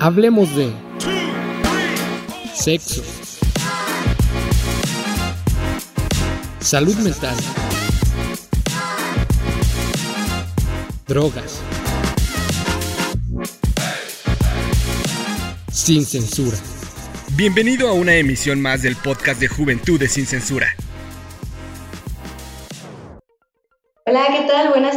Hablemos de sexo, salud mental, drogas, sin censura. Bienvenido a una emisión más del podcast de Juventudes sin Censura.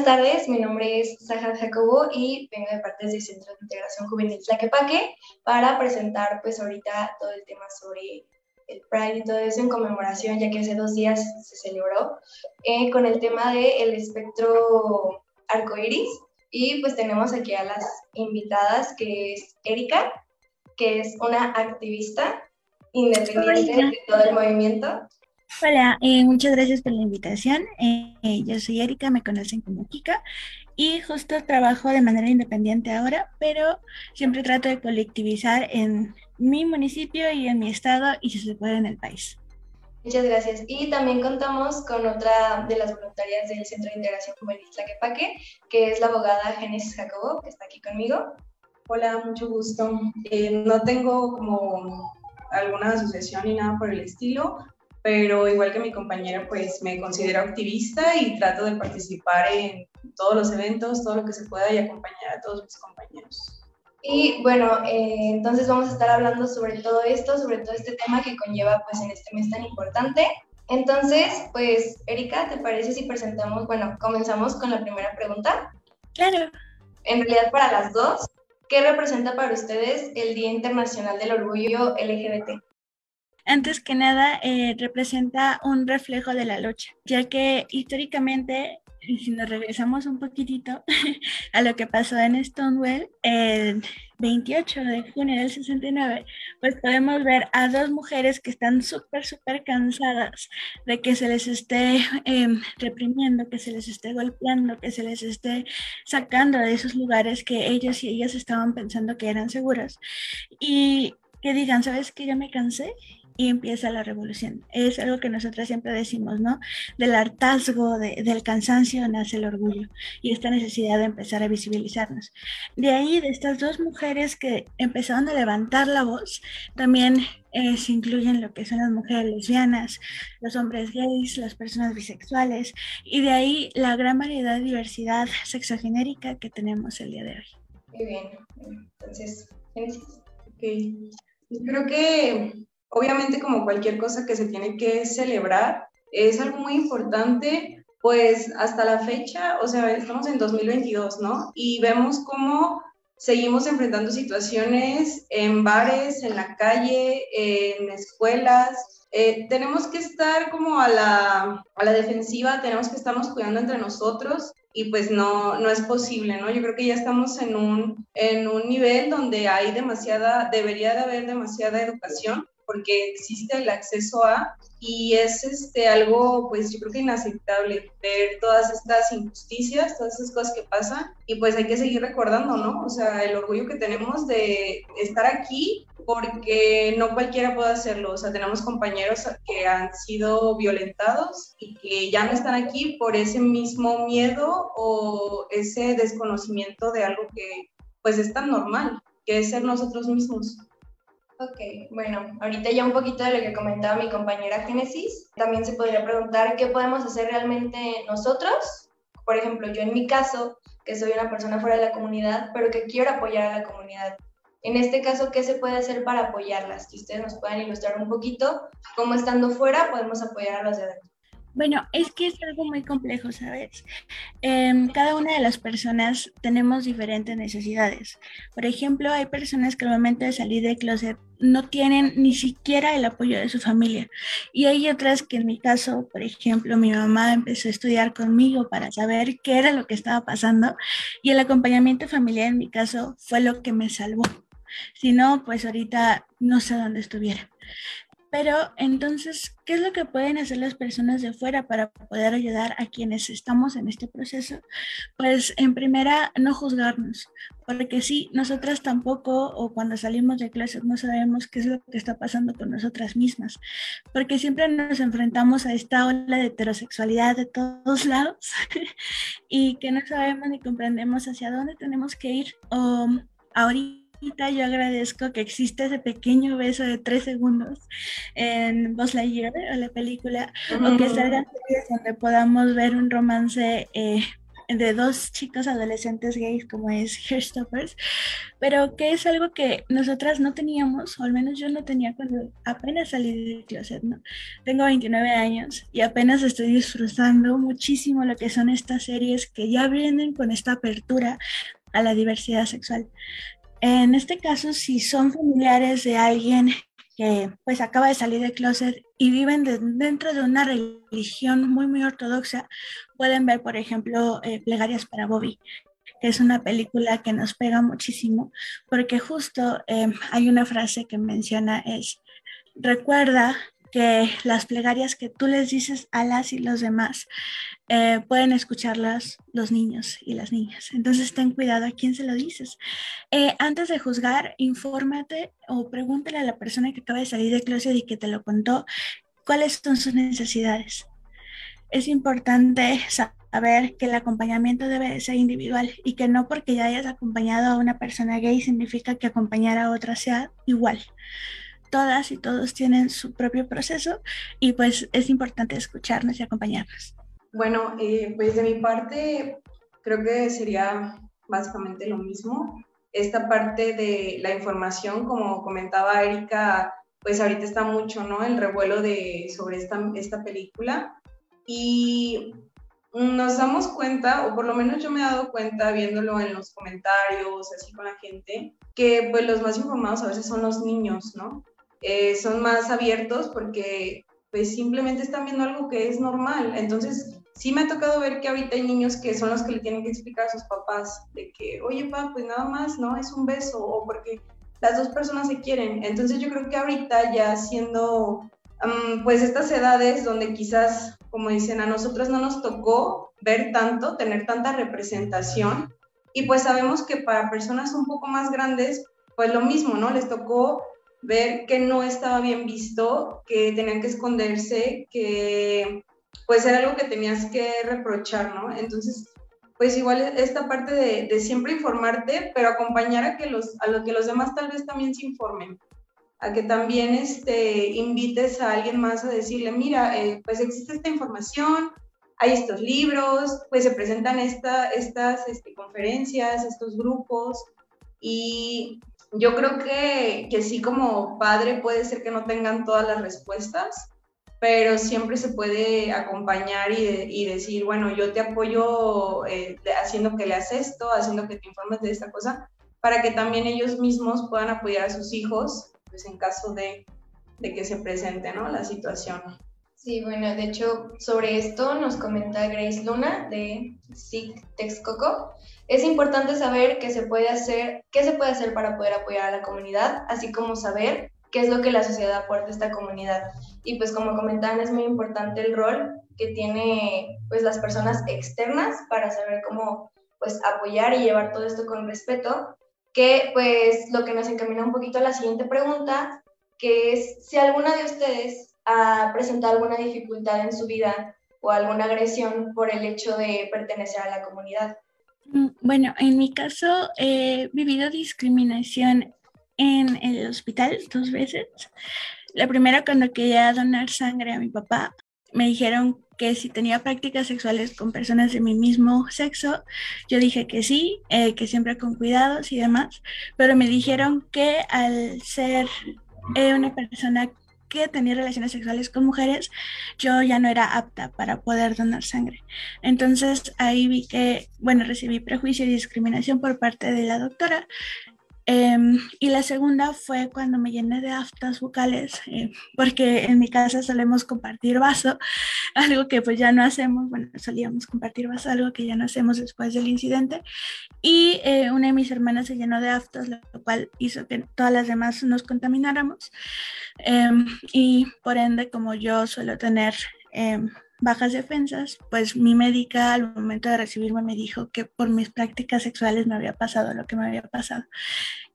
Buenas tardes. Mi nombre es Sahar Jacobo y vengo de parte del Centro de Integración Juvenil Tlaquepaque para presentar pues ahorita todo el tema sobre el Pride y todo eso en conmemoración, ya que hace dos días se celebró, eh, con el tema del espectro arcoiris. Y pues tenemos aquí a las invitadas, que es Erika, que es una activista independiente de todo el movimiento. Hola, eh, muchas gracias por la invitación. Eh, yo soy Erika, me conocen como Kika y justo trabajo de manera independiente ahora, pero siempre trato de colectivizar en mi municipio y en mi estado y si se puede en el país. Muchas gracias. Y también contamos con otra de las voluntarias del Centro de Integración Juvenil Tlaquepaque, que es la abogada Genesis Jacobo, que está aquí conmigo. Hola, mucho gusto. Eh, no tengo como alguna asociación ni nada por el estilo, pero igual que mi compañera, pues me considero activista y trato de participar en todos los eventos, todo lo que se pueda y acompañar a todos mis compañeros. Y bueno, eh, entonces vamos a estar hablando sobre todo esto, sobre todo este tema que conlleva pues en este mes tan importante. Entonces, pues Erika, ¿te parece si presentamos, bueno, comenzamos con la primera pregunta? Claro. En realidad para las dos, ¿qué representa para ustedes el Día Internacional del Orgullo LGBT? Antes que nada eh, representa un reflejo de la lucha, ya que históricamente, si nos regresamos un poquitito a lo que pasó en Stonewall, el 28 de junio del 69, pues podemos ver a dos mujeres que están súper, súper cansadas de que se les esté em, reprimiendo, que se les esté golpeando, que se les esté sacando de esos lugares que ellos y ellas estaban pensando que eran seguros. Y que digan, ¿sabes qué? Ya me cansé y empieza la revolución. Es algo que nosotros siempre decimos, ¿no? Del hartazgo, del cansancio nace el orgullo y esta necesidad de empezar a visibilizarnos. De ahí, de estas dos mujeres que empezaron a levantar la voz, también eh, se incluyen lo que son las mujeres lesbianas, los hombres gays, las personas bisexuales y de ahí la gran variedad de diversidad sexogenérica que tenemos el día de hoy. Muy bien, entonces, Okay. Creo que obviamente como cualquier cosa que se tiene que celebrar, es algo muy importante, pues hasta la fecha, o sea, estamos en 2022, ¿no? Y vemos cómo seguimos enfrentando situaciones en bares, en la calle, en escuelas. Eh, tenemos que estar como a la, a la defensiva, tenemos que estarnos cuidando entre nosotros y pues no, no es posible, ¿no? Yo creo que ya estamos en un, en un nivel donde hay demasiada, debería de haber demasiada educación porque existe el acceso a y es este algo pues yo creo que inaceptable ver todas estas injusticias, todas esas cosas que pasan y pues hay que seguir recordando, ¿no? O sea, el orgullo que tenemos de estar aquí porque no cualquiera puede hacerlo, o sea, tenemos compañeros que han sido violentados y que ya no están aquí por ese mismo miedo o ese desconocimiento de algo que pues es tan normal, que es ser nosotros mismos. Ok, bueno, ahorita ya un poquito de lo que comentaba mi compañera Génesis, también se podría preguntar qué podemos hacer realmente nosotros. Por ejemplo, yo en mi caso, que soy una persona fuera de la comunidad, pero que quiero apoyar a la comunidad. En este caso, ¿qué se puede hacer para apoyarlas? Que ustedes nos puedan ilustrar un poquito cómo estando fuera podemos apoyar a los de adentro. Bueno, es que es algo muy complejo, ¿sabes? Em, cada una de las personas tenemos diferentes necesidades. Por ejemplo, hay personas que al momento de salir de closet no tienen ni siquiera el apoyo de su familia. Y hay otras que en mi caso, por ejemplo, mi mamá empezó a estudiar conmigo para saber qué era lo que estaba pasando y el acompañamiento familiar en mi caso fue lo que me salvó. Si no, pues ahorita no sé dónde estuviera. Pero entonces, ¿qué es lo que pueden hacer las personas de fuera para poder ayudar a quienes estamos en este proceso? Pues en primera, no juzgarnos, porque sí, nosotras tampoco o cuando salimos de clases no sabemos qué es lo que está pasando con nosotras mismas, porque siempre nos enfrentamos a esta ola de heterosexualidad de todos lados y que no sabemos ni comprendemos hacia dónde tenemos que ir o ahorita ahorita yo agradezco que existe ese pequeño beso de tres segundos en Buzz Lightyear o la película, o que salgan series donde podamos ver un romance eh, de dos chicos adolescentes gays como es Hairstoppers, pero que es algo que nosotras no teníamos, o al menos yo no tenía cuando apenas salí del closet, ¿no? Tengo 29 años y apenas estoy disfrutando muchísimo lo que son estas series que ya vienen con esta apertura a la diversidad sexual. En este caso, si son familiares de alguien que pues acaba de salir del closet y viven dentro de una religión muy muy ortodoxa, pueden ver, por ejemplo, eh, Plegarias para Bobby, que es una película que nos pega muchísimo, porque justo eh, hay una frase que menciona es, recuerda que las plegarias que tú les dices a las y los demás eh, pueden escucharlas los niños y las niñas. Entonces ten cuidado a quién se lo dices. Eh, antes de juzgar, infórmate o pregúntale a la persona que acaba de salir de closet y que te lo contó cuáles son sus necesidades. Es importante saber que el acompañamiento debe ser individual y que no porque ya hayas acompañado a una persona gay significa que acompañar a otra sea igual todas y todos tienen su propio proceso y pues es importante escucharnos y acompañarnos. Bueno, eh, pues de mi parte creo que sería básicamente lo mismo. Esta parte de la información, como comentaba Erika, pues ahorita está mucho, ¿no? El revuelo de, sobre esta, esta película. Y nos damos cuenta, o por lo menos yo me he dado cuenta viéndolo en los comentarios, así con la gente, que pues los más informados a veces son los niños, ¿no? Eh, son más abiertos porque pues simplemente están viendo algo que es normal. Entonces, sí me ha tocado ver que ahorita hay niños que son los que le tienen que explicar a sus papás de que, oye, papá, pues nada más, ¿no? Es un beso o porque las dos personas se quieren. Entonces, yo creo que ahorita ya siendo, pues estas edades donde quizás, como dicen, a nosotros no nos tocó ver tanto, tener tanta representación. Y pues sabemos que para personas un poco más grandes, pues lo mismo, ¿no? Les tocó ver que no estaba bien visto, que tenían que esconderse, que pues era algo que tenías que reprochar, ¿no? Entonces, pues igual esta parte de, siempre informarte, pero acompañar a que los, a lo que los demás tal vez también se informen, a que también este, invites a alguien más a decirle, mira, eh, pues existe esta información, hay estos libros, pues se presentan esta, estas este, conferencias, estos grupos, y yo creo que, que sí como padre puede ser que no tengan todas las respuestas, pero siempre se puede acompañar y, decir, bueno, yo te apoyo eh, haciendo que leas esto, haciendo que te informes de esta cosa, para que también ellos mismos puedan apoyar a sus hijos, pues en caso de, de que se presente ¿no? la situación. Sí, bueno, de hecho, sobre esto nos comenta Grace Luna de SIC Texcoco. Es importante saber qué se puede hacer, qué se puede hacer para poder apoyar a la comunidad, así como saber qué es lo que la sociedad aporta a esta comunidad. Y pues como comentaban, es muy importante el rol que tiene pues las personas externas para saber cómo pues apoyar y llevar todo esto con respeto, que pues lo que nos encamina un poquito a la siguiente pregunta, que es si alguna de ustedes ha presentado alguna dificultad en su vida o alguna agresión por el hecho de pertenecer a la comunidad? Mm, bueno, en mi caso he vivido discriminación en el hospital dos veces. La primera cuando quería donar sangre a mi papá, me dijeron que si tenía prácticas sexuales con personas de mi mismo sexo, yo dije que sí, eh, que siempre con cuidados y demás, pero me dijeron que al ser eh, una persona que tenía relaciones sexuales con mujeres, yo ya no era apta para poder donar sangre. Entonces ahí vi que, bueno, recibí prejuicio y discriminación por parte de la doctora Em, y la segunda fue cuando me llené de aftas bucales, eh, porque en mi casa solemos compartir vaso, algo que pues ya no hacemos, bueno, solíamos compartir vaso, algo que ya no hacemos después del incidente. Y eh, una de mis hermanas se llenó de aftas, lo cual hizo que todas las demás nos contamináramos. Em, y por ende, como yo suelo tener em, bajas defensas, pues mi médica al momento de recibirme me dijo que por mis prácticas sexuales me había pasado lo que me había pasado,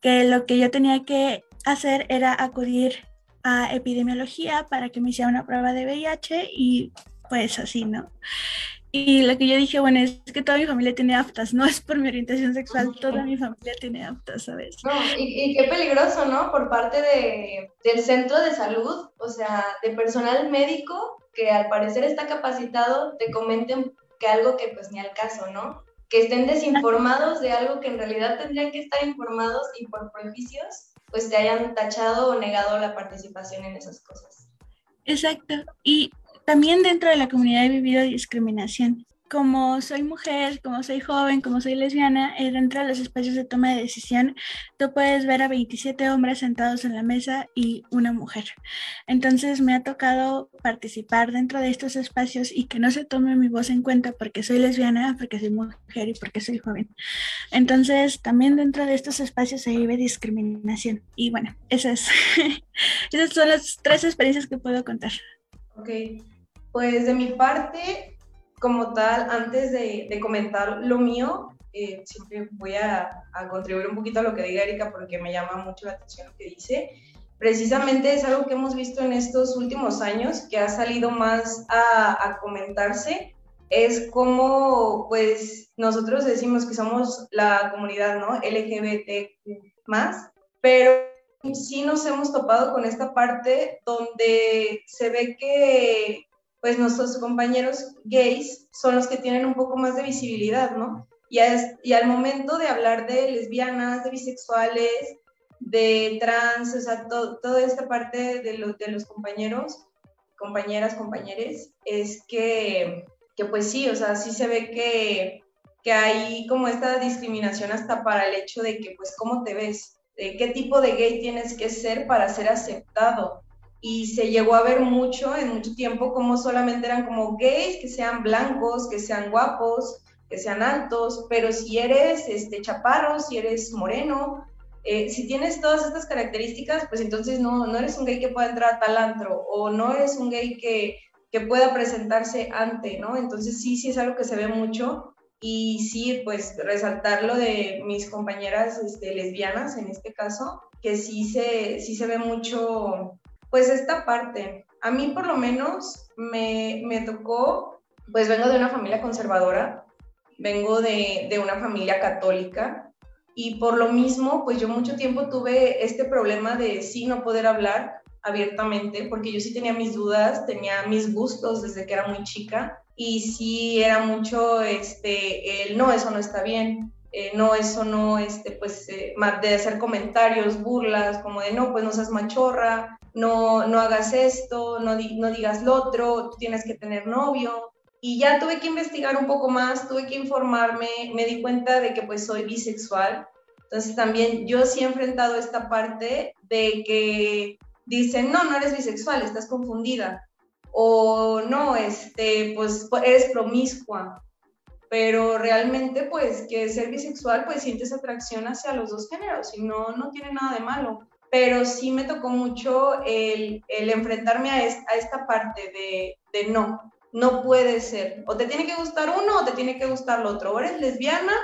que lo que yo tenía que hacer era acudir a epidemiología para que me hiciera una prueba de VIH y pues así, ¿no? Y lo que yo dije, bueno, es que toda mi familia tiene aftas, no es por mi orientación sexual, toda mi familia tiene aftas, ¿sabes? No, y, y, qué peligroso, ¿no? Por parte de, del centro de salud, o sea, de personal médico que al parecer está capacitado, te comenten que algo que pues ni al caso, ¿no? Que estén desinformados de algo que en realidad tendrían que estar informados y por prejuicios, pues te hayan tachado o negado la participación en esas cosas. Exacto. Y también dentro de la comunidad he vivido discriminación como soy mujer, como soy joven, como soy lesbiana, eh, dentro de los espacios de toma de decisión, tú puedes ver a 27 hombres sentados en la mesa y una mujer. Entonces me ha tocado participar dentro de estos espacios y que no se tome mi voz en cuenta porque soy lesbiana, porque soy mujer y porque soy joven. Entonces también dentro de estos espacios se vive discriminación. Y bueno, esas, esas son las tres experiencias que puedo contar. Ok, pues de mi parte, como tal, antes de, comentar lo mío, eh, siempre voy a, contribuir un poquito a lo que diga Erika porque me llama mucho la atención lo que dice. Precisamente es algo que hemos visto en estos últimos años, que ha salido más a, comentarse, es como, pues, nosotros decimos que somos la comunidad, ¿no? LGBT más, pero sí nos hemos topado con esta parte donde se ve que pues nuestros compañeros gays son los que tienen un poco más de visibilidad, ¿no? Y, y al momento de hablar de lesbianas, de bisexuales, de trans, o sea, toda esta parte de, de los compañeros, compañeras, compañeros, es que, que, pues sí, o sea, sí se ve que, que hay como esta discriminación hasta para el hecho de que, pues, ¿cómo te ves? ¿Qué tipo de gay tienes que ser para ser aceptado? Y se llegó a ver mucho en mucho tiempo como solamente eran como gays, que sean blancos, que sean guapos, que sean altos, pero si eres este, chaparro, si eres moreno, eh, si tienes todas estas características, pues entonces no, no eres un gay que pueda entrar a tal antro o no eres un gay que, que pueda presentarse ante, ¿no? Entonces sí, sí es algo que se ve mucho y sí, pues resaltar lo de mis compañeras este, lesbianas en este caso, que sí se, sí se ve mucho pues esta parte, a mí por lo menos me, me tocó, pues vengo de una familia conservadora, vengo de, de una familia católica y por lo mismo, pues yo mucho tiempo tuve este problema de sí no poder hablar abiertamente, porque yo sí tenía mis dudas, tenía mis gustos desde que era muy chica y sí era mucho este el no, eso no está bien, eh, no, eso no, este, pues, eh, de hacer comentarios, burlas, como de no, pues no seas machorra, no, no hagas esto, no, no digas lo otro, tú tienes que tener novio. Y ya tuve que investigar un poco más, tuve que informarme, me di cuenta de que pues soy bisexual. Entonces también yo sí he enfrentado esta parte de que dicen, no, no eres bisexual, estás confundida. O no, este, pues eres promiscua pero realmente pues que ser bisexual pues sientes atracción hacia los dos géneros y no, no tiene nada de malo. Pero sí me tocó mucho el, el enfrentarme a, a, esta parte de, de no, no puede ser. O te tiene que gustar uno o te tiene que gustar el otro. O eres lesbiana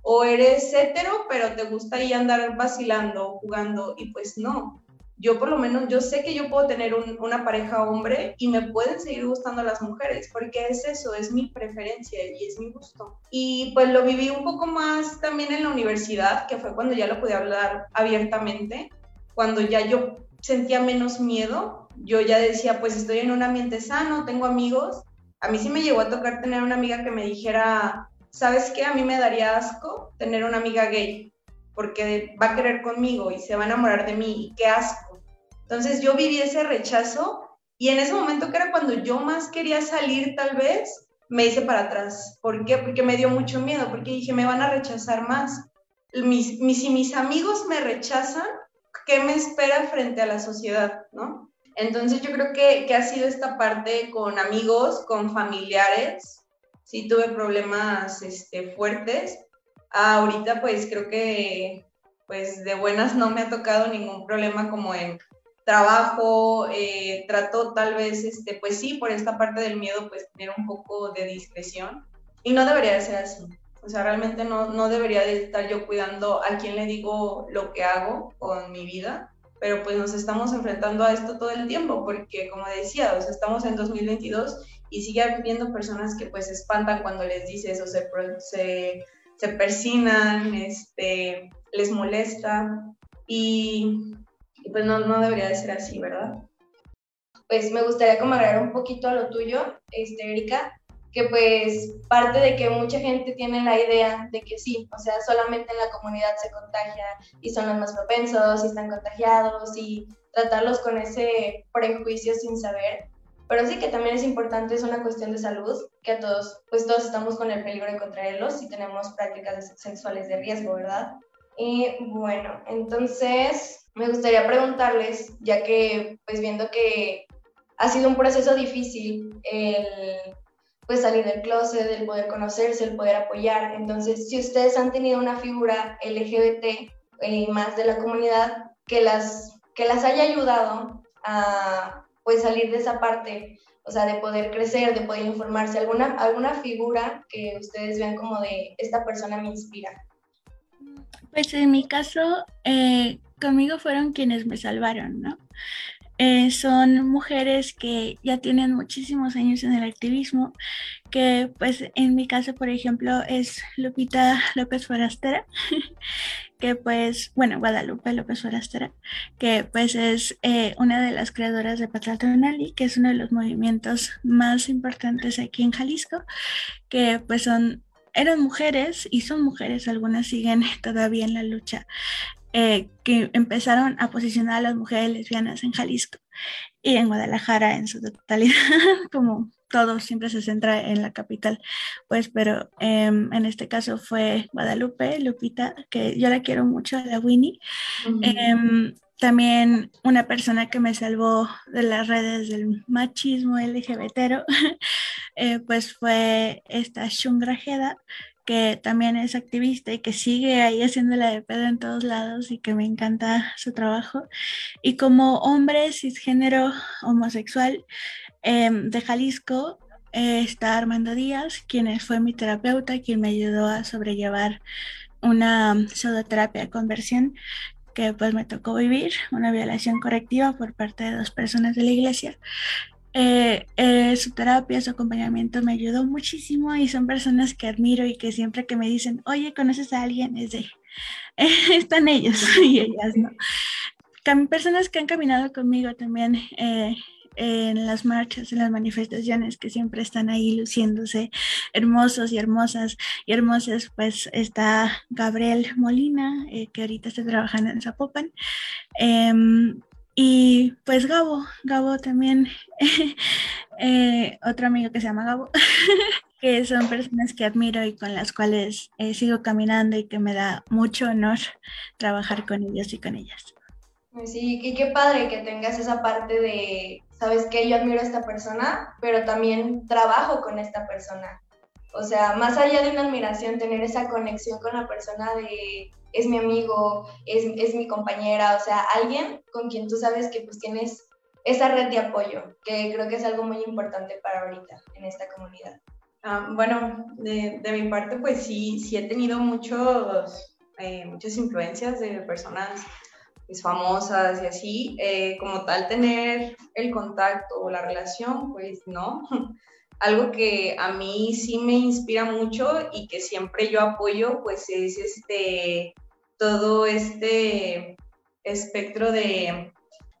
o eres hetero, pero te gusta ahí andar vacilando, jugando y pues no yo por lo menos, yo sé que yo puedo tener una pareja hombre y me pueden seguir gustando las mujeres, porque es eso, es mi preferencia y es mi gusto. Y pues lo viví un poco más también en la universidad, que fue cuando ya lo pude hablar abiertamente, cuando ya yo sentía menos miedo, yo ya decía, pues estoy en un ambiente sano, tengo amigos. A mí sí me llegó a tocar tener una amiga que me dijera, ¿sabes qué? A mí me daría asco tener una amiga gay, porque va a querer conmigo y se va a enamorar de mí, y qué asco entonces yo viví ese rechazo y en ese momento que era cuando yo más quería salir tal vez, me hice para atrás. ¿Por qué? Porque me dio mucho miedo, porque dije, me van a rechazar más. Mis, mis, si mis amigos me rechazan, ¿qué me espera frente a la sociedad? ¿no? Entonces yo creo que, que ha sido esta parte con amigos, con familiares. Sí tuve problemas este, fuertes. ahorita pues creo que pues de buenas no me ha tocado ningún problema como en trabajo, eh, trato tal vez, este, pues sí, por esta parte del miedo, pues tener un poco de discreción. Y no debería de ser así. O sea, realmente no, no debería de estar yo cuidando a quién le digo lo que hago con mi vida, pero pues nos estamos enfrentando a esto todo el tiempo, porque como decía, o sea, estamos en 2022 y sigue habiendo personas que pues se espantan cuando les dices o se, se, se persinan, este, les molesta y, pues no, no debería de ser así, ¿verdad? Pues me gustaría como agregar un poquito a lo tuyo, este, Erika, que pues parte de que mucha gente tiene la idea de que sí, o sea, solamente en la comunidad se contagia y son los más propensos y están contagiados y tratarlos con ese prejuicio sin saber. Pero sí que también es importante, es una cuestión de salud, que a todos, pues todos estamos con el peligro de contraerlos si tenemos prácticas sexuales de riesgo, ¿verdad? Y bueno, entonces me gustaría preguntarles, ya que pues viendo que ha sido un proceso difícil el pues salir del closet, el poder conocerse, el poder apoyar. Entonces, si ustedes han tenido una figura LGBT y más de la comunidad que las, que las haya ayudado a pues salir de esa parte, o sea, de poder crecer, de poder informarse, alguna, alguna figura que ustedes vean como de esta persona me inspira. Pues en mi caso, eh, conmigo fueron quienes me salvaron, ¿no? Eh, son mujeres que ya tienen muchísimos años en el activismo, que pues en mi caso, por ejemplo, es Lupita López Forastera, que pues, bueno, Guadalupe López Forastera, que pues es eh, una de las creadoras de Patlatonali, que es uno de los movimientos más importantes aquí en Jalisco, que pues son eran mujeres y son mujeres, algunas siguen todavía en la lucha eh, que empezaron a posicionar a las mujeres lesbianas en Jalisco y en Guadalajara en su totalidad, como todo siempre se centra en la capital, pues, pero em, en este caso fue Guadalupe, Lupita, que yo la quiero mucho, la Winnie. Em, también una persona que me salvó de las redes del machismo LGBT, eh, pues fue esta Shungra Jeda, que también es activista y que sigue ahí haciéndola de pedo en todos lados y que me encanta su trabajo. Y como hombre cisgénero homosexual em, de Jalisco, eh, está Armando Díaz, quien fue mi terapeuta, quien me ayudó a sobrellevar una pseudoterapia de conversión que pues me tocó vivir, una violación correctiva por parte de dos personas de la iglesia eh, eh, su terapia, su acompañamiento me ayudó muchísimo y son personas que admiro y que siempre que me dicen, oye, ¿conoces a alguien? Es de, están ellos y ellas, ¿no? personas que han caminado conmigo también eh, en las marchas, en las manifestaciones, que siempre están ahí luciéndose hermosos y hermosas y hermosas, pues está Gabriel Molina, que ahorita está trabajando en Zapopan. Em, y pues Gabo, Gabo también, eh, otro amigo que se llama Gabo, que son personas que admiro y con las cuales eh, sigo caminando y que me da mucho honor trabajar con ellos y con ellas. Pues sí, y qué padre que tengas esa parte de, sabes que yo admiro a esta persona, pero también trabajo con esta persona. O sea, más allá de una admiración, tener esa conexión con la persona de es mi amigo, es, es, mi compañera, o sea, alguien con quien tú sabes que pues tienes esa red de apoyo, que creo que es algo muy importante para ahorita en esta comunidad. Ah, bueno, de, de, mi parte pues sí, sí he tenido muchos, eh, muchas influencias de personas pues, famosas y así, eh, como tal tener el contacto o la relación, pues no. Algo que a mí sí me inspira mucho y que siempre yo apoyo, pues es este todo este espectro de,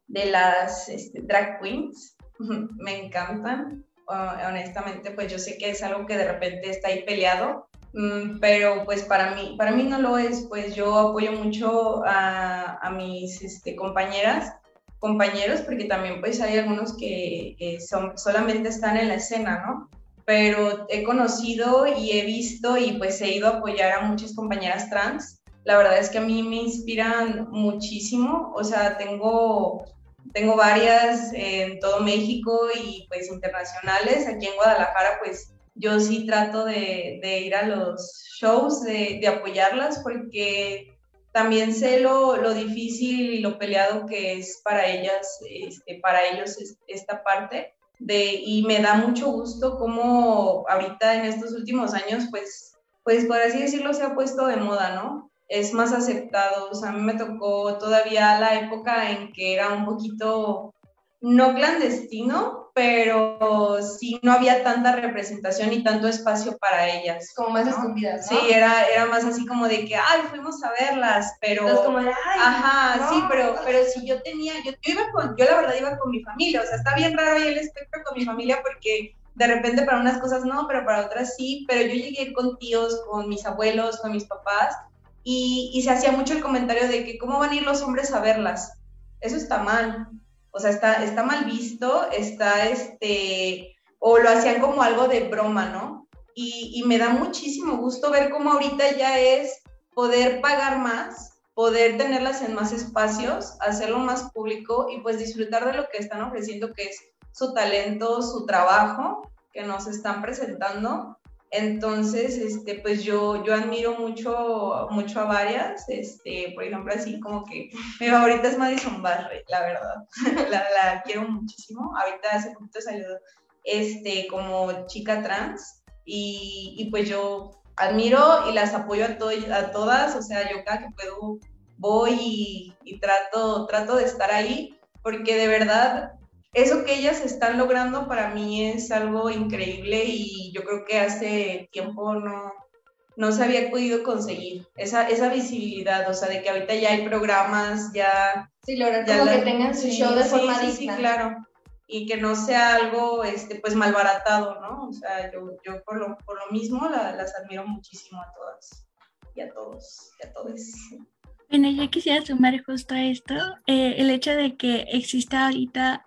de las este, drag queens. Me encantan. honestamente, pues yo sé que es algo que de repente está ahí peleado, mm, pero pues para mí, para mí no lo es, pues yo apoyo mucho a, a mis este, compañeras, compañeros, porque también pues hay algunos que, que son, solamente están en la escena, ¿no? Pero he conocido y he visto y pues he ido a apoyar a muchas compañeras trans la verdad es que a mí me inspiran muchísimo, o sea, tengo, tengo varias en todo México y pues internacionales, aquí en Guadalajara pues yo sí trato de, ir a los shows, de, apoyarlas porque también sé lo, difícil y lo peleado que es para ellas, este, para ellos esta parte. De, y me da mucho gusto cómo ahorita en estos últimos años, pues, pues por así decirlo, se ha puesto de moda, ¿no? Es más aceptado. O sea, a mí me tocó todavía la época en que era un poquito no clandestino, pero sí no había tanta representación y tanto espacio para ellas. Como más escondidas, ¿no? Sí, era, era más así como de que, ay, fuimos a verlas, pero... como de, ay, Ajá, sí, pero, pero si yo tenía, yo, yo, iba con, yo la verdad iba con mi familia, o sea, está bien raro ahí el espectro con mi familia porque de repente para unas cosas no, pero para otras sí, pero yo llegué con tíos, con mis abuelos, con mis papás, y, se hacía mucho el comentario de que cómo van a ir los hombres a verlas. Eso está mal, o sea, está, está mal visto, está este, o lo hacían como algo de broma, ¿no? Y, y me da muchísimo gusto ver cómo ahorita ya es poder pagar más, poder tenerlas en más espacios, hacerlo más público y pues disfrutar de lo que están ofreciendo, que es su talento, su trabajo que nos están presentando entonces, este, pues yo, yo admiro mucho, mucho a varias, este, por ejemplo, así como que mi favorita es Madison Barre, la verdad, la, la, quiero muchísimo, ahorita hace poquito salió este, como chica trans y, y pues yo admiro y las apoyo a, a todas, o sea, yo cada que puedo voy y, y trato, trato de estar ahí, porque de verdad eso que ellas están logrando para mí es algo increíble y yo creo que hace tiempo no, no se había podido conseguir esa, esa visibilidad, o sea, de que ahorita ya hay programas, ya... Sí, lograr como que tengan su show de forma sí, sí, claro, y que no sea algo, este, pues, malbaratado, ¿no? O sea, yo, yo por, lo, por lo mismo las admiro muchísimo a todas y a todos y a todos. Bueno, yo quisiera sumar justo a esto, eh, el hecho de que exista ahorita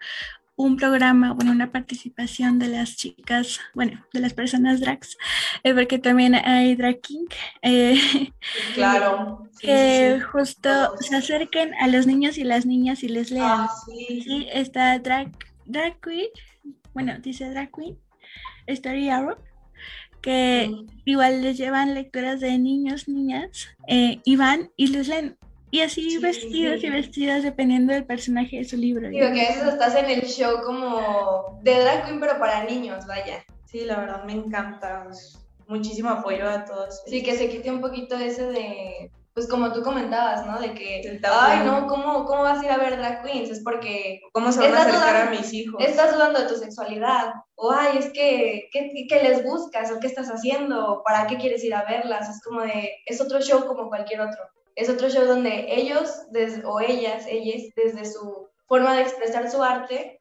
un programa, bueno, una participación de las chicas, bueno, de las personas drags, eh, porque también hay drag king. Eh, claro. que justo se acerquen a los niños y las niñas y les lean. Ah, sí. está drag, drag queen, bueno, dice drag queen, Story Hour que igual les llevan lecturas de niños, niñas, eh, y van y les leen. Y así vestidos y vestidas dependiendo del personaje de su libro. Digo que a veces estás en el show como de drag queen, pero para niños, vaya. Sí, la verdad me encanta. Muchísimo apoyo a todos. Sí, que se quite un poquito ese de, pues como tú comentabas, ¿no? De que, ay, no, ¿cómo, ¿cómo vas a ir a ver drag queens? Es porque... ¿Cómo se van a acercar a mis hijos? Estás dudando de tu sexualidad. O, ay, es que, ¿qué, ¿qué, les buscas? ¿O qué estás haciendo? ¿Para qué quieres ir a verlas? Es como de, es otro show como cualquier otro. Es otro show donde ellos o ellas, ellas, desde su forma de expresar su arte,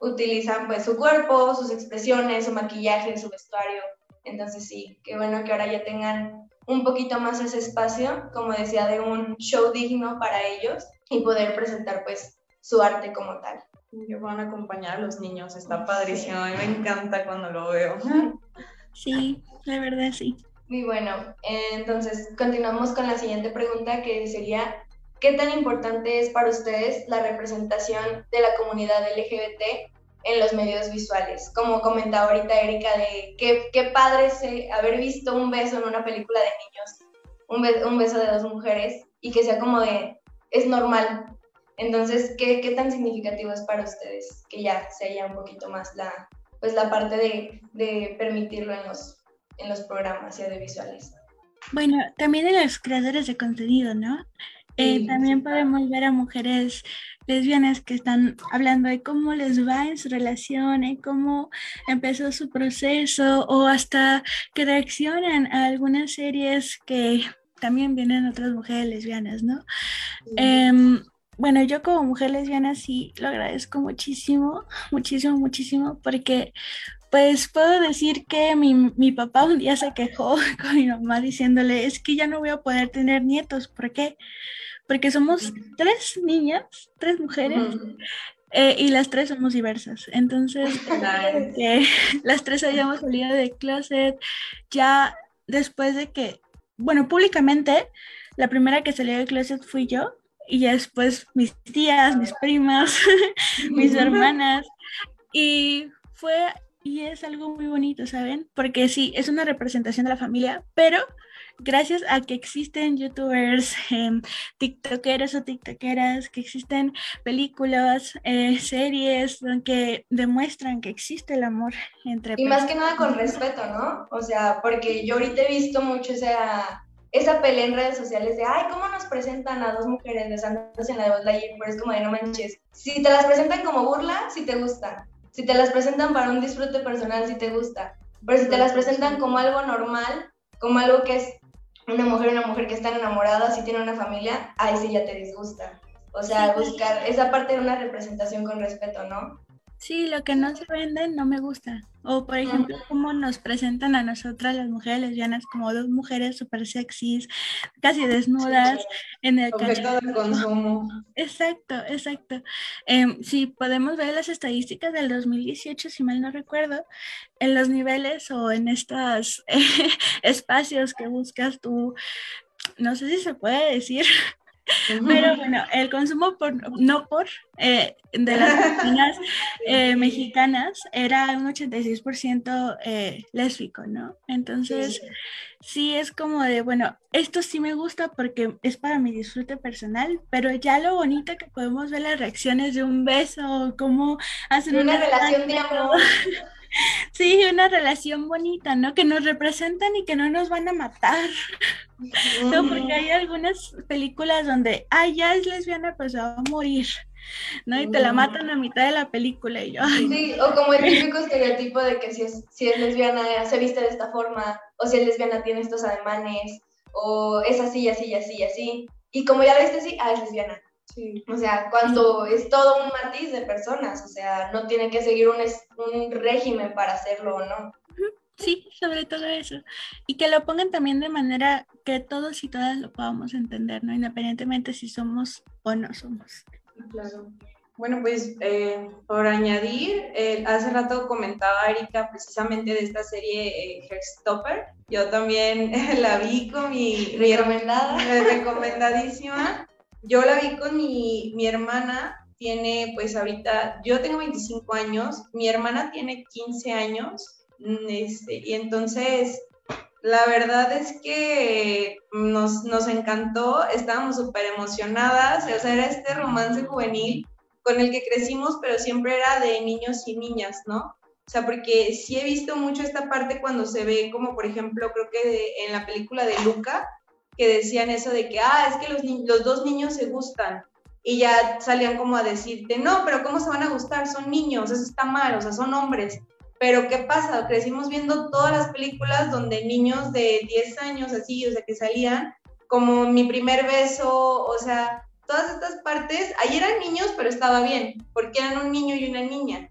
utilizan pues su cuerpo, sus expresiones, su maquillaje, su vestuario. Entonces sí, qué bueno que ahora ya tengan un poquito más ese espacio, como decía, de un show digno para ellos y poder presentar pues su arte como tal. Que van a acompañar a los niños, está padrísimo, a mí me encanta cuando lo veo. Sí, la verdad sí. Muy bueno. Entonces, continuamos con la siguiente pregunta que sería, ¿qué tan importante es para ustedes la representación de la comunidad LGBT en los medios visuales? Como comentaba ahorita Erika, de qué, qué padre haber visto un beso en una película de niños, un, beso de dos mujeres, y que sea como de, es normal. Entonces, ¿qué, qué tan significativo es para ustedes que ya se haya un poquito más la, pues la parte de, de permitirlo en los en los programas audiovisuales. Bueno, también en los creadores de contenido, ¿no? Eh, también podemos ver a mujeres lesbianas que están hablando de cómo les va en su relación, y cómo empezó su proceso o hasta que reaccionan a algunas series que también vienen otras mujeres lesbianas, ¿no? Em, bueno, yo como mujer lesbiana sí lo agradezco muchísimo, muchísimo, muchísimo, porque pues puedo decir que mi, mi, papá un día se quejó con mi mamá diciéndole, es que ya no voy a poder tener nietos. ¿Por qué? Porque somos tres niñas, tres mujeres, eh, y las tres somos diversas. Entonces, las tres habíamos salido de closet ya después de que, bueno, públicamente, la primera que salió de closet fui yo, y después mis tías, mis primas, mis hermanas. Y fue y es algo muy bonito, ¿saben? Porque sí, es una representación de la familia, pero gracias a que existen youtubers, eh, tiktokeros o tiktokeras, que existen películas, eh, series que demuestran que existe el amor entre Y más que nada con respeto, ¿no? O sea, porque yo ahorita he visto mucho esa esa pelea en redes sociales de, ay, ¿cómo nos presentan a dos mujeres besándose en la de Buzz Lightyear? Pero es como de, no manches, si te las presentan como burla, si te gusta. Si te las presentan para un disfrute personal, si te gusta. Pero si te las presentan como algo normal, como algo que es una mujer, una mujer que están enamoradas y tiene una familia, ahí sí ya te disgusta. O sea, buscar esa parte de una representación con respeto, ¿no? Sí, lo que no se vende no me gusta. O por ejemplo, cómo nos presentan a nosotras las mujeres lesbianas como dos mujeres súper sexys, casi desnudas en el de consumo. Exacto, exacto. Eh, si podemos ver las estadísticas del 2018, si mal no recuerdo, en los niveles o en estos espacios que buscas tú, no sé si se puede decir, pero bueno, el consumo por, no por eh, de las personas eh, mexicanas era un 86% eh, lésbico, ¿no? Entonces, sí. es como de, bueno, esto sí me gusta porque es para mi disfrute personal, pero ya lo bonito que podemos ver las reacciones de un beso, cómo hacen una, una relación de amor. Sí, una relación bonita, ¿no? Que nos representan y que no nos van a matar. No, porque hay algunas películas donde, ay, ya es lesbiana, pues va a morir. ¿no? Y te la matan a mitad de la película y yo. Sí, o como el típico estereotipo de que si es, si es lesbiana se viste de esta forma, o si es lesbiana tiene estos ademanes, o es así, así, así, así. Y como ya lo viste así, ah, es lesbiana. O sea, cuando es todo un matiz de personas, o sea, no tiene que seguir un, un régimen para hacerlo o no. Sí, sobre todo eso. Y que lo pongan también de manera que todos y todas lo podamos entender, ¿no? Independientemente si somos o no somos. Claro. Bueno, pues eh, por añadir, eh, hace rato comentaba Erika precisamente de esta serie eh, Stopper. Yo también la vi con mi, recomendada, recomendadísima. Yo la vi con mi, mi hermana, tiene pues ahorita, yo tengo 25 años, mi hermana tiene 15 años, mm, este, y entonces la verdad es que nos, nos encantó, estábamos súper emocionadas, o sea, era este romance juvenil con el que crecimos, pero siempre era de niños y niñas, ¿no? O sea, porque sí he visto mucho esta parte cuando se ve como, por ejemplo, creo que en la película de Luca, que decían eso de que, ah, es que los, los dos niños se gustan. Y ya salían como a decirte, no, pero ¿cómo se van a gustar? Son niños, eso está mal, o sea, son hombres. Pero ¿qué pasa? Crecimos viendo todas las películas donde niños de 10 años, así, o sea, que salían, como mi primer beso, o sea, todas estas partes, ahí eran niños, pero estaba bien, porque eran un niño y una niña.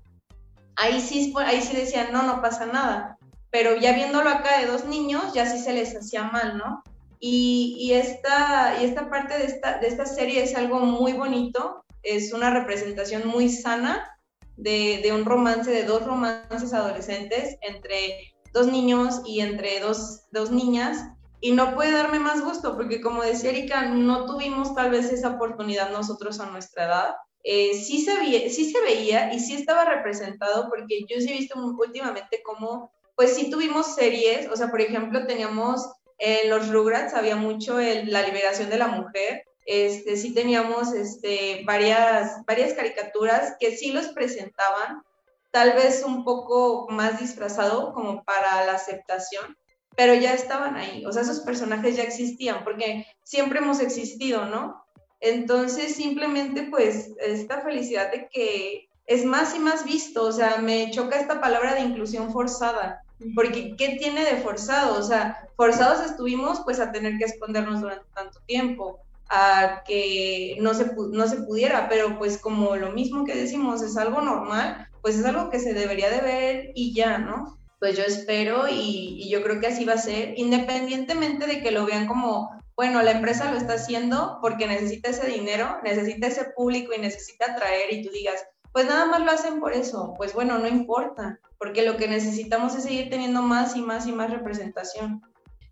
Ahí sí, ahí sí decían, no, no pasa nada. Pero ya viéndolo acá de dos niños, ya sí se les hacía mal, ¿no? Y, esta, y esta parte de esta, de esta serie es algo muy bonito, es una representación muy sana de, de, un romance, de dos romances adolescentes entre dos niños y entre dos, dos niñas. Y no puede darme más gusto, porque como decía Erika, no tuvimos tal vez esa oportunidad nosotros a nuestra edad. Eh, sí, se veía, sí se veía y sí estaba representado, porque yo sí he visto últimamente cómo, pues sí tuvimos series, o sea, por ejemplo, teníamos en los Rugrats había mucho el, la liberación de la mujer. Este, sí teníamos este, varias, varias caricaturas que sí los presentaban, tal vez un poco más disfrazado como para la aceptación, pero ya estaban ahí, o sea, esos personajes ya existían, porque siempre hemos existido, ¿no? Entonces, simplemente, pues, esta felicidad de que es más y más visto, o sea, me choca esta palabra de inclusión forzada, porque ¿qué tiene de forzado? O sea, forzados estuvimos pues a tener que escondernos durante tanto tiempo, a que no se, no se pudiera, pero pues como lo mismo que decimos es algo normal, pues es algo que se debería de ver y ya, ¿no? Pues yo espero y, y yo creo que así va a ser, independientemente de que lo vean como, bueno, la empresa lo está haciendo porque necesita ese dinero, necesita ese público y necesita atraer y tú digas, pues nada más lo hacen por eso, pues bueno, no importa, porque lo que necesitamos es seguir teniendo más y más y más representación.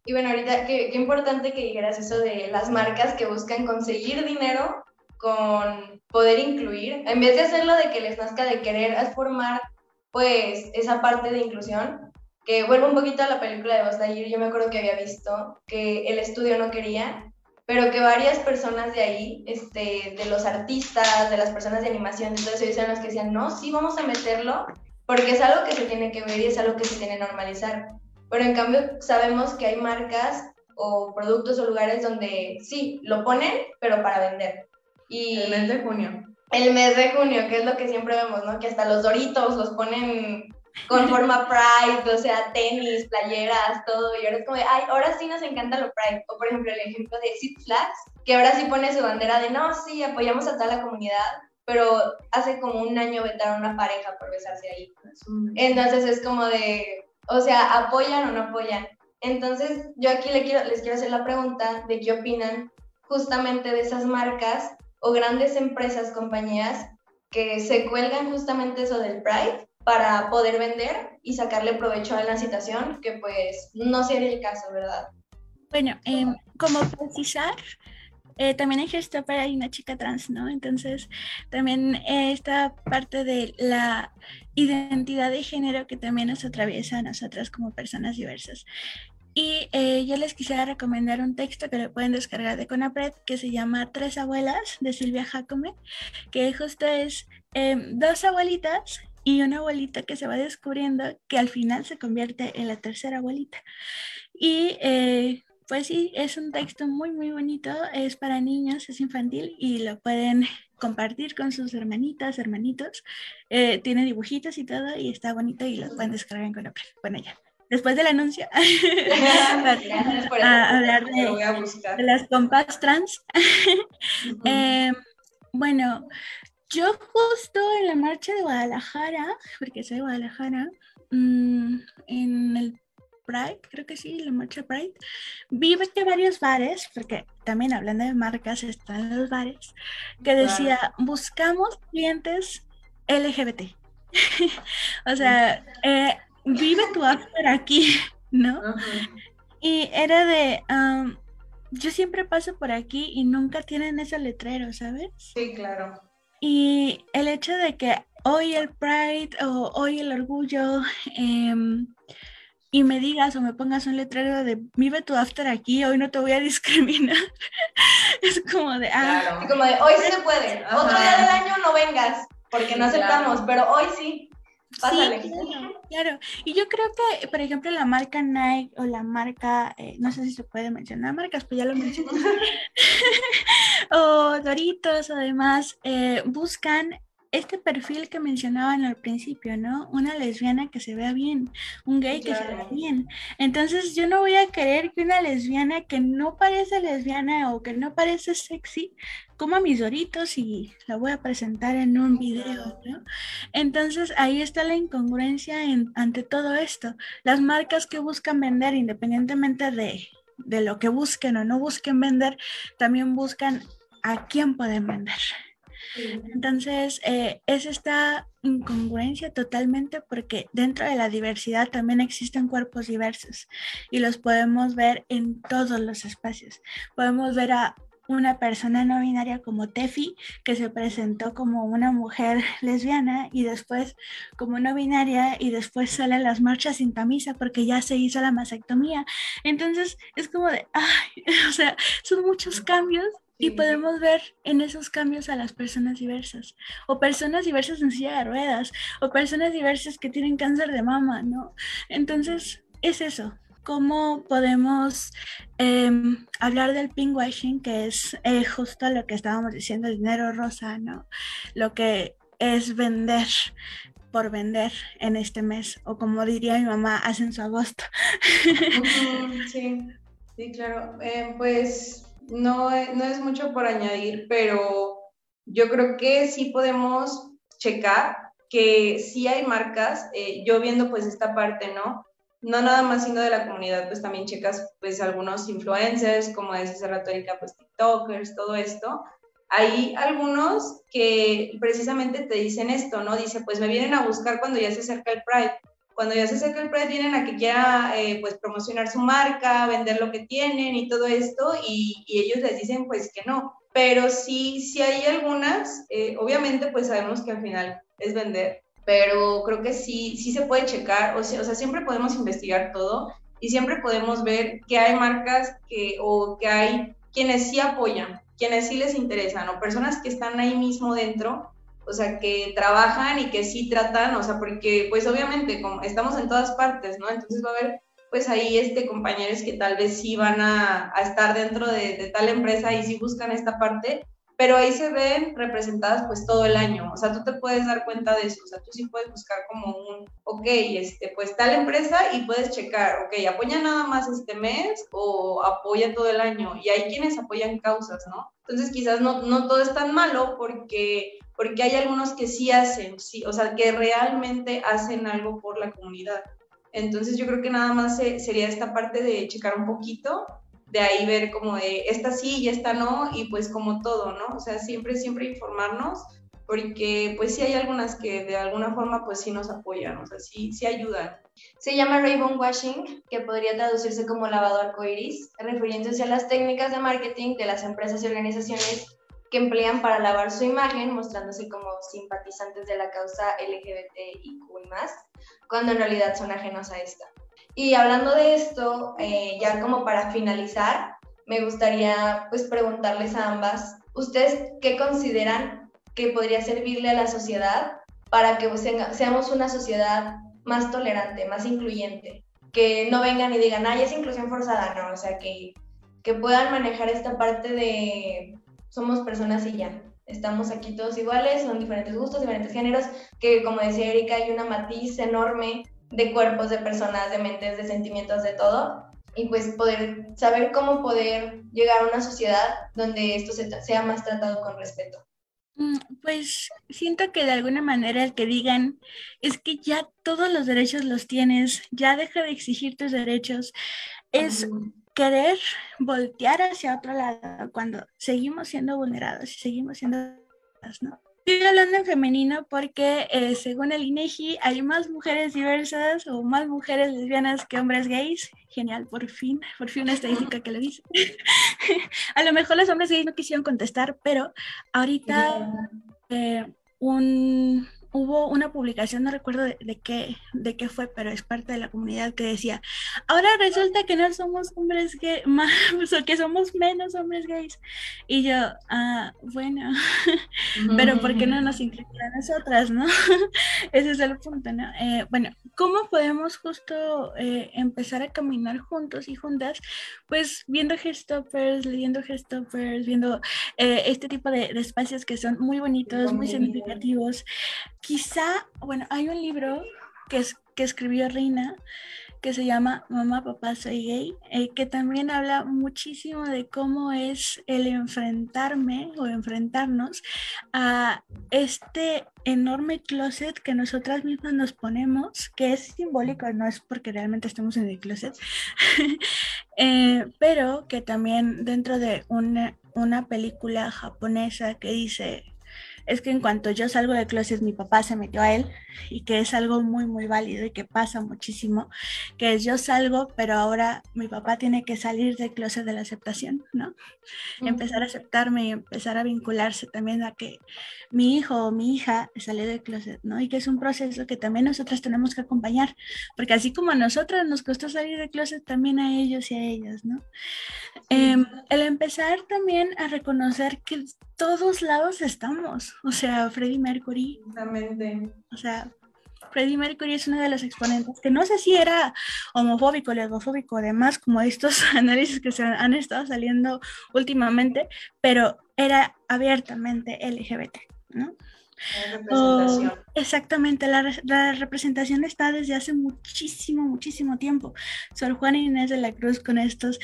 Y bueno, ahorita qué, qué importante que dijeras eso de las marcas que buscan conseguir dinero con poder incluir, en vez de hacerlo de que les nazca de querer formar pues esa parte de inclusión, que vuelvo un poquito a la película de Buzz Lightyear, yo me acuerdo que había visto que el estudio no quería pero que varias personas de ahí, este, de los artistas, de las personas de animación, de todo eso, eran los que decían, no, sí, vamos a meterlo, porque es algo que se tiene que ver y es algo que se tiene que normalizar. Pero en cambio sabemos que hay marcas o productos o lugares donde sí, lo ponen, pero para vender. Y el mes de junio. El mes de junio, que es lo que siempre vemos, ¿no? Que hasta los doritos los ponen con forma Pride, o sea, tenis, playeras, todo. Y ahora es como de, ay, ahora sí nos encanta lo Pride. O por ejemplo, el ejemplo de Six Flags, que ahora sí pone su bandera de, no, sí, apoyamos a toda la comunidad, pero hace como un año vetaron a una pareja por besarse ahí. Entonces es como de, o sea, ¿apoyan o no apoyan? Entonces yo aquí les quiero, les quiero hacer la pregunta de qué opinan justamente de esas marcas o grandes empresas, compañías que se cuelgan justamente eso del Pride para poder vender y sacarle provecho a la situación, que pues no sería el caso, ¿verdad? Bueno, em, como precisar, eh, también en Gestopper hay una chica trans, ¿no? Entonces, también esta parte de la identidad de género que también nos atraviesa a nosotras como personas diversas. Y eh, yo les quisiera recomendar un texto que lo pueden descargar de Conapred que se llama Tres abuelas de Silvia Jacome, que justo es em, dos abuelitas y una abuelita que se va descubriendo que al final se convierte en la tercera abuelita. Y eh, pues sí, es un texto muy, muy bonito, es para niños, es infantil y lo pueden compartir con sus hermanitas, hermanitos. Eh, tiene dibujitos y todo y está bonito y lo pueden descargar en Conopel. Bueno, ya. Después del anuncio, a hablar de, las compas trans. Eh, bueno, yo justo en la marcha de Guadalajara, porque soy de Guadalajara, mm, en el Pride, creo que sí, la marcha Pride, vi que varios bares, porque también hablando de marcas están los bares, que decía, buscamos clientes LGBT. o sea, eh, vive tu after aquí, ¿no? Y era de, yo siempre paso por aquí y nunca tienen ese letrero, ¿sabes? Sí, claro. Y el hecho de que hoy el Pride o hoy el orgullo eh, y me digas o me pongas un letrero de vive tu after aquí, hoy no te voy a discriminar. es como de, ah. como de, hoy sí se puede. Otro día del año no vengas, porque no aceptamos, pero hoy sí. Pásale. Sí, claro, Y yo creo que, por ejemplo, la marca Nike o la marca, eh, no sé si se puede mencionar marcas, pues ya lo mencioné. o Doritos o demás, eh, buscan este perfil que mencionaban al principio, ¿no? Una lesbiana que se vea bien, un gay que se vea bien. Entonces yo no voy a querer que una lesbiana que no parece lesbiana o que no parece sexy coma mis doritos y la voy a presentar en un video, ¿no? Entonces ahí está la incongruencia ante todo esto. Las marcas que buscan vender, independientemente de, de lo que busquen o no busquen vender, también buscan a quién pueden vender. Entonces, eh, es esta incongruencia totalmente porque dentro de la diversidad también existen cuerpos diversos y los podemos ver en todos los espacios. Podemos ver a una persona no binaria como Tefi, que se presentó como una mujer lesbiana y después como no binaria y después sale a las marchas sin camisa porque ya se hizo la mastectomía. Entonces es como de, ay, o sea, son muchos cambios y podemos ver en esos cambios a las personas diversas, o personas diversas en silla de ruedas, o personas diversas que tienen cáncer de mama, ¿no? Entonces, es eso. ¿Cómo podemos em, hablar del pinkwashing, que es eh, justo lo que estábamos diciendo, el dinero rosa, ¿no? Lo que es vender por vender en este mes, o como diría mi mamá, hacen su agosto. Sí, sí, claro. Eh, pues no, no es mucho por añadir, pero yo creo que sí podemos checar que sí hay marcas, eh, yo viendo pues esta parte, ¿no? No nada más siendo de la comunidad, pues también checas pues algunos influencers, como es esa retórica, pues TikTokers, todo esto. Hay algunos que precisamente te dicen esto, ¿no? Dice, pues me vienen a buscar cuando ya se acerca el Pride cuando ya se acerca el Pride vienen a que quiera eh, pues promocionar su marca, vender lo que tienen y todo esto y, ellos les dicen pues que no. Pero sí, sí hay algunas, eh, obviamente pues sabemos que al final es vender, pero creo que sí, sí se puede checar, o sea, o sea, siempre podemos investigar todo y siempre podemos ver que hay marcas que, o que hay quienes sí apoyan, quienes sí les interesan, o personas que están ahí mismo dentro o sea, que trabajan y que sí tratan, o sea, porque pues obviamente como estamos en todas partes, ¿no? Entonces va a haber pues hay este, compañeros que tal vez sí van a, estar dentro de, de, tal empresa y sí buscan esta parte, pero ahí se ven representadas pues todo el año, o sea, tú te puedes dar cuenta de eso, o sea, tú sí puedes buscar como un, ok, este, pues tal empresa y puedes checar, ok, apoya nada más este mes o apoya todo el año, y hay quienes apoyan causas, ¿no? Entonces quizás no, no todo es tan malo porque, porque hay algunos que sí hacen, o sea, que realmente hacen algo por la comunidad. Entonces yo creo que nada más sería esta parte de checar un poquito de ahí ver como de esta sí y esta no, y pues como todo, ¿no? O sea, siempre, siempre informarnos, porque pues sí hay algunas que de alguna forma pues sí nos apoyan, o sea, sí, sí ayudan. Se llama Rainbow Washing, que podría traducirse como lavado arcoiris, refiriéndose a las técnicas de marketing de las empresas y organizaciones que emplean para lavar su imagen, mostrándose como simpatizantes de la causa LGBTIQ y más, cuando en realidad son ajenos a esta. Y hablando de esto, eh, ya como para finalizar, me gustaría pues preguntarles a ambas, ¿ustedes qué consideran que podría servirle a la sociedad para que seamos una sociedad más tolerante, más incluyente? Que no vengan y digan, ay, es inclusión forzada, no, o sea, que, que puedan manejar esta parte de somos personas y ya. Estamos aquí todos iguales, son diferentes gustos, diferentes géneros, que como decía Erika, hay una matiz enorme de cuerpos, de personas, de mentes, de sentimientos, de todo. Y pues poder saber cómo poder llegar a una sociedad donde esto sea más tratado con respeto. Mm, pues siento que de alguna manera el que digan es que ya todos los derechos los tienes, ya deja de exigir tus derechos, es querer voltear hacia otro lado cuando seguimos siendo vulnerados y seguimos siendo, ¿no? Estoy hablando en femenino porque eh, según el INEGI hay más mujeres diversas o más mujeres lesbianas que hombres gays. Genial, por fin, por fin una estadística que lo dice. a lo mejor los hombres gays no quisieron contestar, pero ahorita eh, un, hubo una publicación, no recuerdo de, qué, de qué fue, pero es parte de la comunidad que decía, ahora resulta que no somos hombres gays, más, o que somos menos hombres gays. Y yo, ah, bueno, pero ¿por qué no nos incluyen a nosotras, no? Ese es el punto, ¿no? Eh, bueno, ¿cómo podemos justo eh, empezar a caminar juntos y juntas? Pues viendo gestoppers, leyendo gestoppers, viendo eh, este tipo de, de, espacios que son muy bonitos, muy significativos quizá, bueno, hay un libro que, es, que escribió Reina que se llama Mamá, Papá, Soy Gay, eh, que también habla muchísimo de cómo es el enfrentarme o enfrentarnos a este enorme closet que nosotras mismas nos ponemos, que es simbólico, no es porque realmente estemos en el closet, eh, pero que también dentro de una, una película japonesa que dice es que en cuanto yo salgo de closet, mi papá se metió a él y que es algo muy, muy válido y que pasa muchísimo, que es yo salgo, pero ahora mi papá tiene que salir del closet de la aceptación, ¿no? Empezar a aceptarme y empezar a vincularse también a que mi hijo o mi hija sale del closet, ¿no? Y que es un proceso que también nosotras tenemos que acompañar, porque así como a nosotras nos costó salir del closet, también a ellos y a ellas, ¿no? Em, el empezar también a reconocer que todos lados estamos, o sea, Freddie Mercury. Exactamente. O sea, Freddie Mercury es uno de los exponentes que no sé si era homofóbico, lesbofóbico, además, como estos análisis que se han estado saliendo últimamente, pero era abiertamente LGBT, ¿no? representación. exactamente, la, la, representación está desde hace muchísimo, muchísimo tiempo. Sor Juana Inés de la Cruz con estos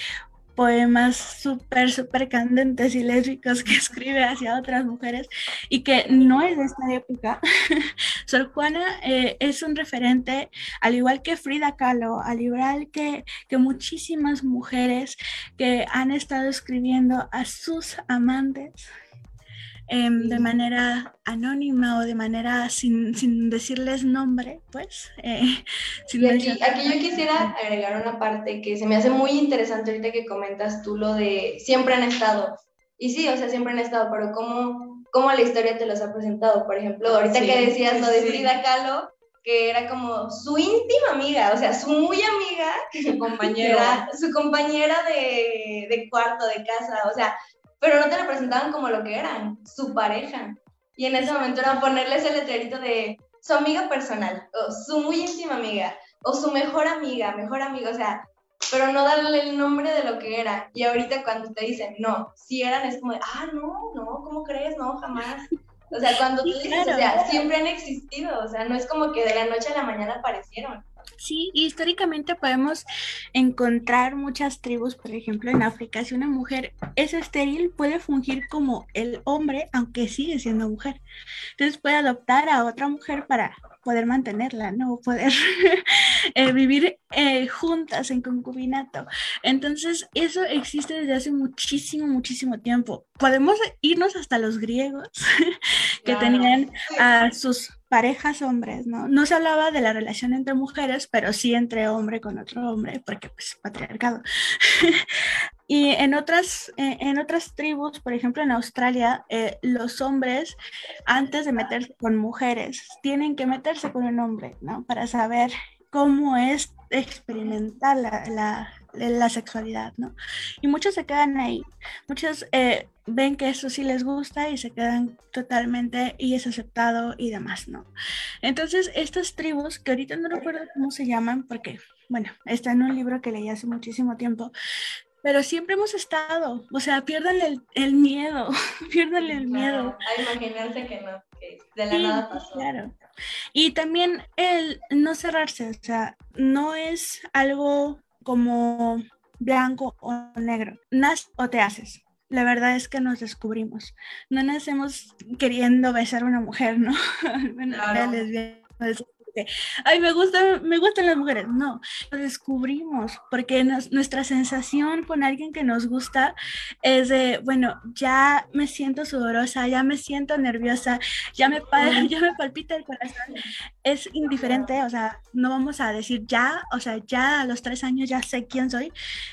poemas súper, súper candentes y lésbicos que escribe hacia otras mujeres y que no es de esta época. Sor Juana eh, es un referente, al igual que Frida Kahlo, al igual que, que muchísimas mujeres que han estado escribiendo a sus amantes Em, de manera anónima o de manera sin, sin decirles nombre, pues. Eh, aquí, aquí, yo quisiera agregar una parte que se me hace muy interesante ahorita que comentas tú lo de siempre han estado. Y sí, o sea, siempre han estado, pero ¿cómo, cómo la historia te los ha presentado? Por ejemplo, ahorita que decías lo de Frida Kahlo, que era como su íntima amiga, o sea, su muy amiga, su compañera, su compañera de, de, cuarto, de casa, o sea, pero no te lo presentaban como lo que eran, su pareja. Y en ese momento era ponerles el letrerito de su amiga personal, o su muy íntima amiga, o su mejor amiga, mejor amiga, o sea, pero no darle el nombre de lo que era. Y ahorita cuando te dicen, no, si eran, es como, ah, no, no, ¿cómo crees? No, jamás. O sea, cuando tú dices, o sea, siempre han existido, o sea, no es como que de la noche a la mañana aparecieron. Sí, históricamente podemos encontrar muchas tribus, por ejemplo, en África, si una mujer es estéril, puede fungir como el hombre, aunque sigue siendo mujer. Entonces puede adoptar a otra mujer para poder mantenerla, ¿no? Poder eh, vivir eh, juntas en concubinato. Entonces, eso existe desde hace muchísimo, muchísimo tiempo. Podemos irnos hasta los griegos que tenían a sus parejas hombres, ¿no? No se hablaba de la relación entre mujeres, pero sí entre hombre con otro hombre, porque pues patriarcado. y en otras, eh, en otras tribus, por ejemplo en Australia, eh, los hombres, antes de meterse con mujeres, tienen que meterse con un hombre, ¿no? Para saber cómo es experimentar la, la, la sexualidad, ¿no? Y muchos se quedan ahí, muchos eh, ven que eso sí les gusta y se quedan totalmente y es aceptado y demás, ¿no? Entonces, estas tribus, que ahorita no recuerdo cómo se llaman, porque, bueno, está en un libro que leí hace muchísimo tiempo, pero siempre hemos estado, o sea, pierdan el, el miedo, pierdan el miedo. A imaginarse que no, que de la nada pasó. Claro. Y también el no cerrarse, o sea, no es algo como blanco o negro. Naces o te haces. La verdad es que nos descubrimos. No nacemos queriendo besar a una mujer, ¿no? bueno, claro ay, me, gusta, me gustan las mujeres. No, lo descubrimos porque nuestra sensación con alguien que nos gusta es de, bueno, ya me siento sudorosa, ya me siento nerviosa, ya me, ya me palpita el corazón. Es indiferente, o sea, no vamos a decir ya, o sea, ya a los tres años ya sé quién soy.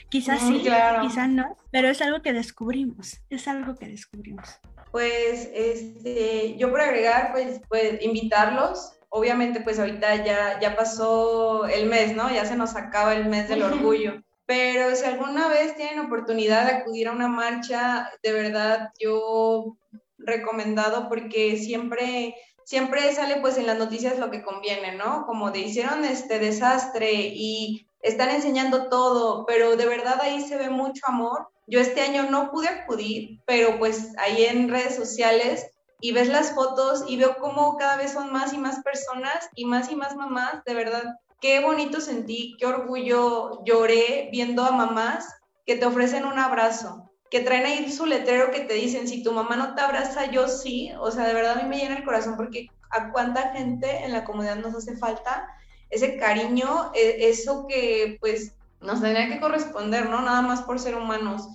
Quizás sí, quizás no, pero es algo que descubrimos, es algo que descubrimos. Pues este, yo por agregar, pues, pues invitarlos obviamente pues ahorita ya, ya pasó el mes, ¿no? Ya se nos acaba el mes del orgullo. Pero si alguna vez tienen oportunidad de acudir a una marcha, de verdad yo recomendado porque siempre siempre sale pues en las noticias lo que conviene, ¿no? Como de hicieron este desastre y están enseñando todo, pero de verdad ahí se ve mucho amor. Yo este año no pude acudir, pero pues ahí en redes sociales y ves las fotos y veo cómo cada vez son más y más personas y más y más mamás, de verdad, qué bonito sentí, qué orgullo lloré viendo a mamás que te ofrecen un abrazo, que traen ahí su letrero que te dicen, si tu mamá no te abraza, yo sí, o sea, de verdad a mí me llena el corazón porque a cuánta gente en la comunidad nos hace falta ese cariño, e, eso que pues nos tendría que corresponder, ¿no? Nada más por ser humanos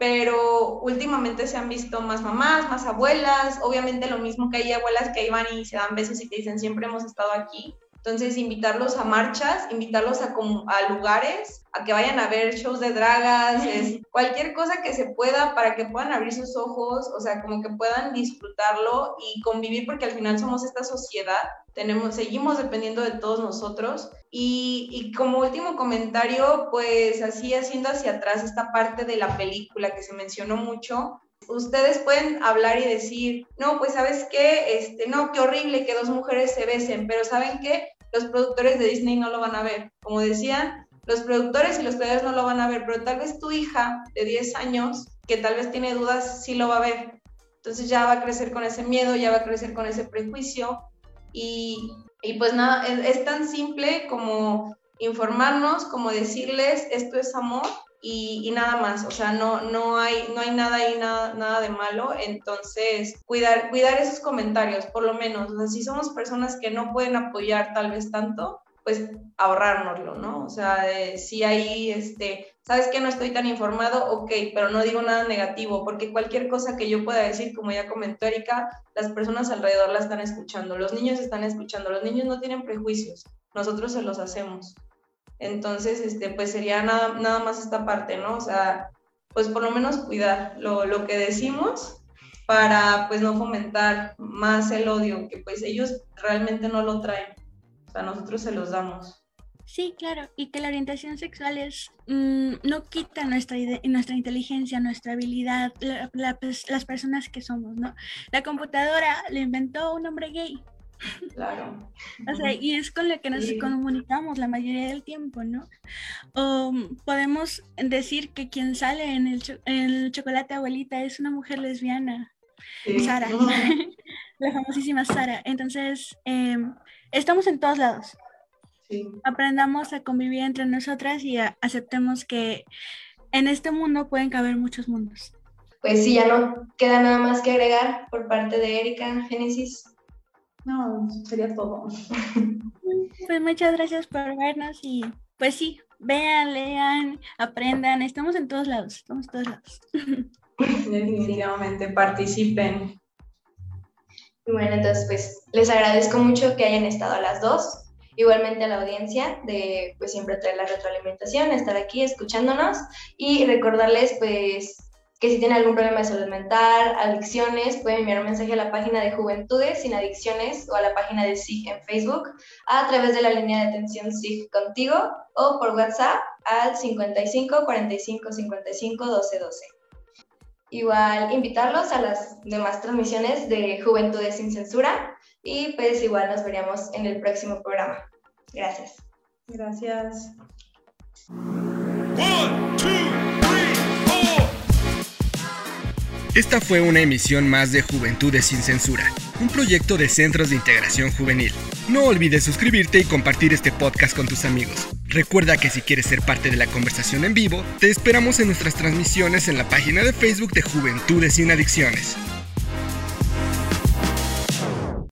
pero últimamente se han visto más mamás, más abuelas, obviamente lo mismo que hay abuelas que iban y se dan besos y te dicen siempre hemos estado aquí. Entonces, invitarlos a marchas, invitarlos a, a lugares, a que vayan a ver shows de dragas, es, cualquier cosa que se pueda para que puedan abrir sus ojos, o sea, como que puedan disfrutarlo y convivir, porque al final somos esta sociedad, tenemos, seguimos dependiendo de todos nosotros. Y, y como último comentario, pues así haciendo hacia atrás esta parte de la película que se mencionó mucho, ustedes pueden hablar y decir, no, pues sabes qué, este, no, qué horrible que dos mujeres se besen, pero ¿saben qué? Los productores de Disney no lo van a ver. Como decían, los productores y los creadores no lo van a ver, pero tal vez tu hija de 10 años, que tal vez tiene dudas, sí lo va a ver. Entonces ya va a crecer con ese miedo, ya va a crecer con ese prejuicio. Y, y pues nada, es, es tan simple como informarnos, como decirles, esto es amor, y, nada más, o sea, no, no, hay, no hay nada ahí, nada, nada de malo, entonces cuidar, cuidar esos comentarios, por lo menos, o sea, si somos personas que no pueden apoyar tal vez tanto, pues ahorrárnoslo, ¿no? O sea, si ahí, este, sabes que no estoy tan informado, ok, pero no digo nada negativo, porque cualquier cosa que yo pueda decir, como ya comentó Erika, las personas alrededor la están escuchando, los niños están escuchando, los niños no tienen prejuicios, nosotros se los hacemos. Entonces, este, pues sería nada, nada más esta parte, ¿no? O sea, pues por lo menos cuidar lo, lo que decimos para pues no fomentar más el odio, que pues ellos realmente no lo traen, o sea, nosotros se los damos. Sí, claro, y que la orientación sexual es, mm, no quita nuestra, nuestra inteligencia, nuestra habilidad, pues, las personas que somos, ¿no? La computadora lo inventó un hombre gay, Claro. O sea, y es con lo que nos Sí. comunicamos la mayoría del tiempo, ¿no? O podemos decir que quien sale en el, cho- el chocolate abuelita es una mujer lesbiana, Sí. Sara, la famosísima Sara. Entonces, em, estamos en todos lados. Sí. Aprendamos a convivir entre nosotras y aceptemos que en este mundo pueden caber muchos mundos. Pues sí, ya no queda nada más que agregar por parte de Erika, Génesis. No, sería todo. Pues muchas gracias por vernos y pues sí, vean, lean, aprendan, estamos en todos lados, estamos en todos lados. Definitivamente, participen. Bueno, entonces pues les agradezco mucho que hayan estado a las dos. Igualmente a la audiencia de pues siempre traer la retroalimentación, estar aquí escuchándonos y recordarles pues que si tienen algún problema de salud mental, adicciones, pueden enviar un mensaje a la página de Juventudes sin Adicciones o a la página de SIG en Facebook a través de la línea de atención SIG contigo o por WhatsApp al 55 45 55 12 12. Igual invitarlos a las demás transmisiones de Juventudes sin Censura y pues igual nos veríamos en el próximo programa. Gracias. Gracias. One, two, Esta fue una emisión más de Juventudes sin Censura, un proyecto de Centros de Integración Juvenil. No olvides suscribirte y compartir este podcast con tus amigos. Recuerda que si quieres ser parte de la conversación en vivo, te esperamos en nuestras transmisiones en la página de Facebook de Juventudes sin Adicciones.